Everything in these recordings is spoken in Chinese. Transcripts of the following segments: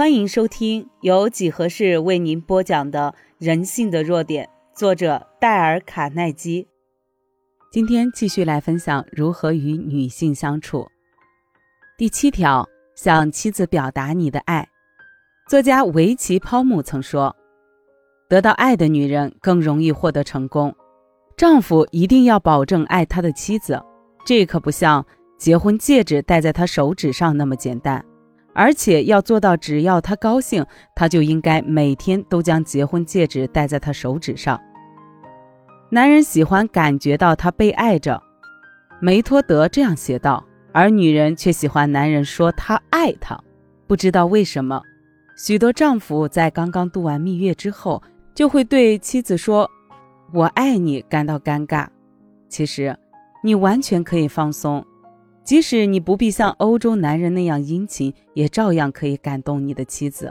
欢迎收听由几何式为您播讲的《人性的弱点》，作者戴尔·卡耐基。今天继续来分享如何与女性相处。第七条，向妻子表达你的爱。作家维奇·泡姆曾说：“得到爱的女人更容易获得成功。丈夫一定要保证爱他的妻子，这可不像结婚戒指戴在他手指上那么简单。”而且要做到，只要他高兴，他就应该每天都将结婚戒指戴在他手指上。男人喜欢感觉到他被爱着，梅托德这样写道，而女人却喜欢男人说他爱她。不知道为什么，许多丈夫在刚刚度完蜜月之后，就会对妻子说“我爱你”感到尴尬。其实，你完全可以放松。即使你不必像欧洲男人那样殷勤，也照样可以感动你的妻子。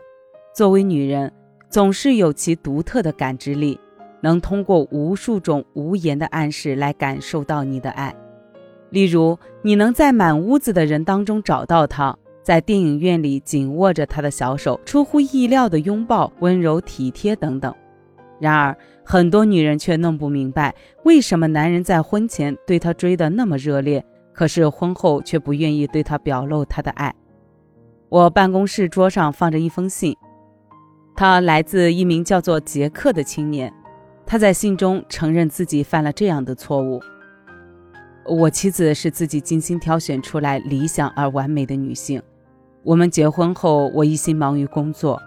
作为女人，总是有其独特的感知力，能通过无数种无言的暗示来感受到你的爱。例如，你能在满屋子的人当中找到他，在电影院里紧握着他的小手，出乎意料的拥抱，温柔体贴等等。然而，很多女人却弄不明白，为什么男人在婚前对她追得那么热烈。可是婚后却不愿意对他表露他的爱。我办公室桌上放着一封信，他来自一名叫做杰克的青年。他在信中承认自己犯了这样的错误：我妻子是自己精心挑选出来理想而完美的女性。我们结婚后，我一心忙于工作，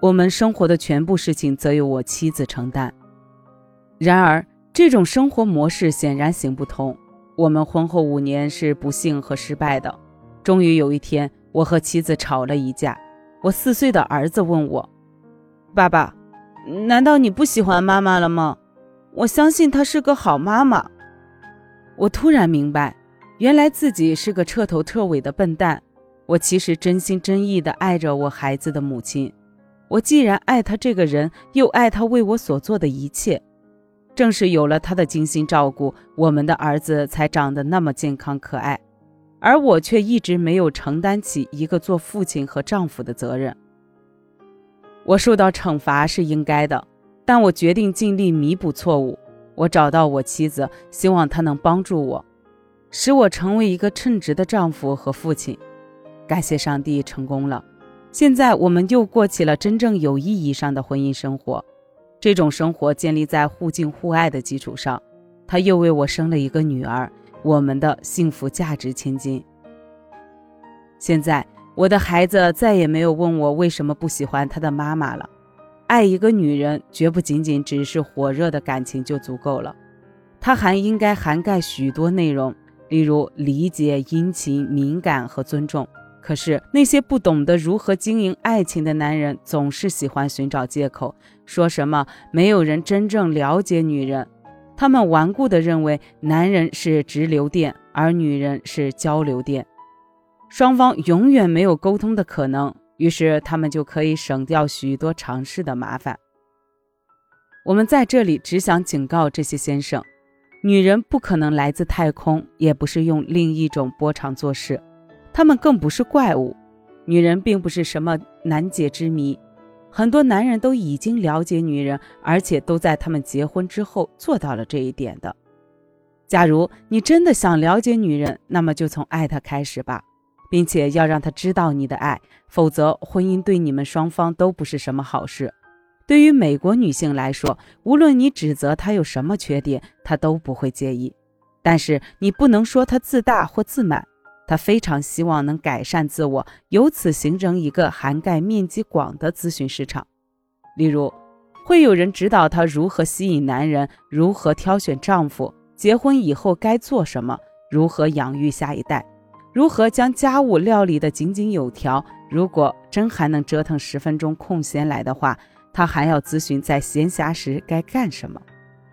我们生活的全部事情则由我妻子承担。然而，这种生活模式显然行不通。我们婚后五年是不幸和失败的。终于有一天，我和妻子吵了一架。我四岁的儿子问我：“爸爸，难道你不喜欢妈妈了吗？”我相信她是个好妈妈。我突然明白，原来自己是个彻头彻尾的笨蛋。我其实真心真意地爱着我孩子的母亲。我既然爱她这个人，又爱她为我所做的一切。正是有了他的精心照顾，我们的儿子才长得那么健康可爱，而我却一直没有承担起一个做父亲和丈夫的责任。我受到惩罚是应该的，但我决定尽力弥补错误。我找到我妻子，希望她能帮助我，使我成为一个称职的丈夫和父亲。感谢上帝，成功了。现在我们又过起了真正有意义上的婚姻生活。这种生活建立在互敬互爱的基础上，他又为我生了一个女儿，我们的幸福价值千金。现在我的孩子再也没有问我为什么不喜欢他的妈妈了。爱一个女人绝不仅仅只是火热的感情就足够了，它还应该涵盖许多内容，例如理解、殷勤、敏感和尊重。可是那些不懂得如何经营爱情的男人，总是喜欢寻找借口，说什么没有人真正了解女人。他们顽固地认为男人是直流电，而女人是交流电，双方永远没有沟通的可能。于是他们就可以省掉许多尝试的麻烦。我们在这里只想警告这些先生：女人不可能来自太空，也不是用另一种波长做事。他们更不是怪物，女人并不是什么难解之谜，很多男人都已经了解女人，而且都在他们结婚之后做到了这一点的。假如你真的想了解女人，那么就从爱她开始吧，并且要让她知道你的爱，否则婚姻对你们双方都不是什么好事。对于美国女性来说，无论你指责她有什么缺点，她都不会介意，但是你不能说她自大或自满。他非常希望能改善自我，由此形成一个涵盖面积广的咨询市场。例如，会有人指导他如何吸引男人，如何挑选丈夫，结婚以后该做什么，如何养育下一代，如何将家务料理得井井有条。如果真还能折腾十分钟空闲来的话，他还要咨询在闲暇时该干什么。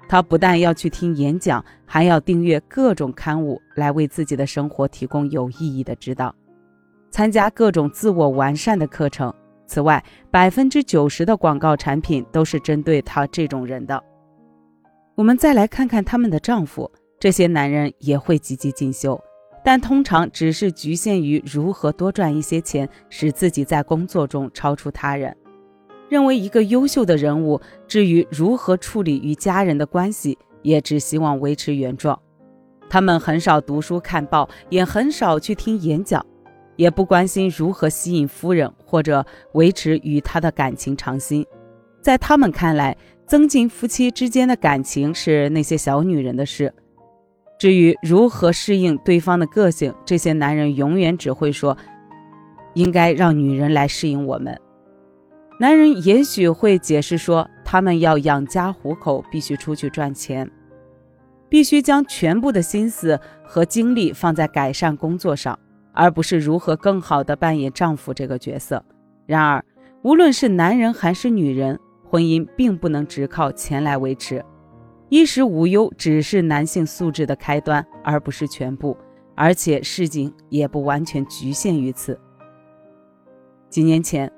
他不但要去听演讲，还要订阅各种刊物来为自己的生活提供有意义的指导，参加各种自我完善的课程。此外，百分之九十的广告产品都是针对他这种人的。我们再来看看他们的丈夫，这些男人也会积极进修，但通常只是局限于如何多赚一些钱，使自己在工作中超出他人。认为一个优秀的人物，至于如何处理与家人的关系，也只希望维持原状。他们很少读书看报，也很少去听演讲，也不关心如何吸引夫人或者维持与他的感情长新。在他们看来，增进夫妻之间的感情是那些小女人的事。至于如何适应对方的个性，这些男人永远只会说：“应该让女人来适应我们。”男人也许会解释说，他们要养家糊口，必须出去赚钱，必须将全部的心思和精力放在改善工作上，而不是如何更好地扮演丈夫这个角色。然而，无论是男人还是女人，婚姻并不能只靠钱来维持，衣食无忧只是男性素质的开端，而不是全部，而且事情也不完全局限于此。几年前。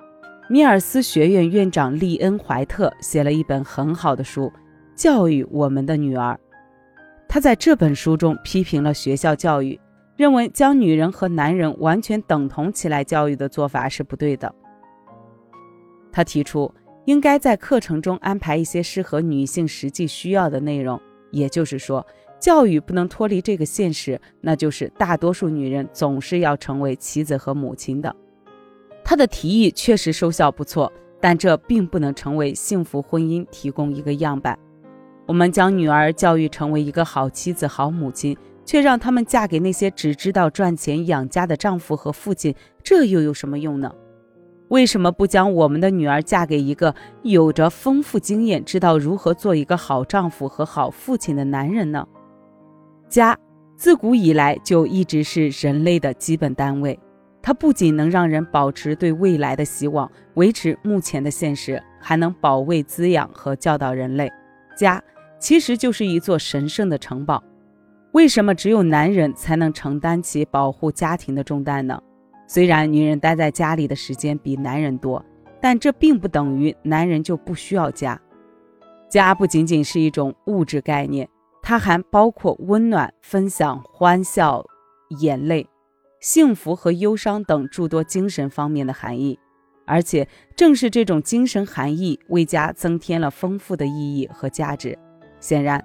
米尔斯学院院长利恩·怀特写了一本很好的书，《教育我们的女儿》。他在这本书中批评了学校教育，认为将女人和男人完全等同起来教育的做法是不对的。他提出，应该在课程中安排一些适合女性实际需要的内容，也就是说，教育不能脱离这个现实，那就是大多数女人总是要成为妻子和母亲的。他的提议确实收效不错，但这并不能成为幸福婚姻提供一个样板。我们将女儿教育成为一个好妻子、好母亲，却让他们嫁给那些只知道赚钱养家的丈夫和父亲，这又有什么用呢？为什么不将我们的女儿嫁给一个有着丰富经验、知道如何做一个好丈夫和好父亲的男人呢？家自古以来就一直是人类的基本单位。它不仅能让人保持对未来的希望，维持目前的现实，还能保卫、滋养和教导人类。家其实就是一座神圣的城堡。为什么只有男人才能承担起保护家庭的重担呢？虽然女人待在家里的时间比男人多，但这并不等于男人就不需要家。家不仅仅是一种物质概念，它还包括温暖、分享、欢笑、眼泪。幸福和忧伤等诸多精神方面的含义，而且正是这种精神含义为家增添了丰富的意义和价值。显然，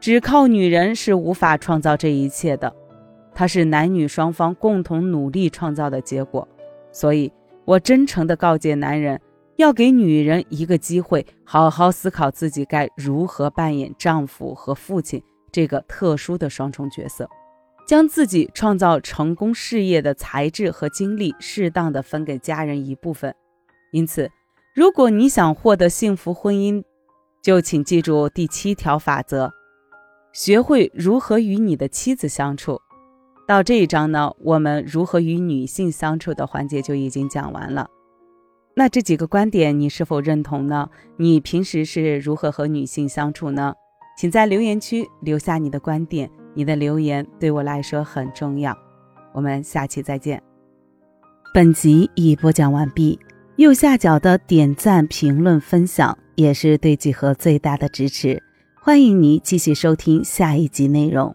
只靠女人是无法创造这一切的，它是男女双方共同努力创造的结果。所以，我真诚地告诫男人，要给女人一个机会，好好思考自己该如何扮演丈夫和父亲这个特殊的双重角色。将自己创造成功事业的才智和精力适当的分给家人一部分。因此，如果你想获得幸福婚姻，就请记住第七条法则：学会如何与你的妻子相处。到这一章呢，我们如何与女性相处的环节就已经讲完了。那这几个观点你是否认同呢？你平时是如何和女性相处呢？请在留言区留下你的观点。你的留言对我来说很重要，我们下期再见。本集已播讲完毕，右下角的点赞、评论、分享也是对几何最大的支持。欢迎您继续收听下一集内容。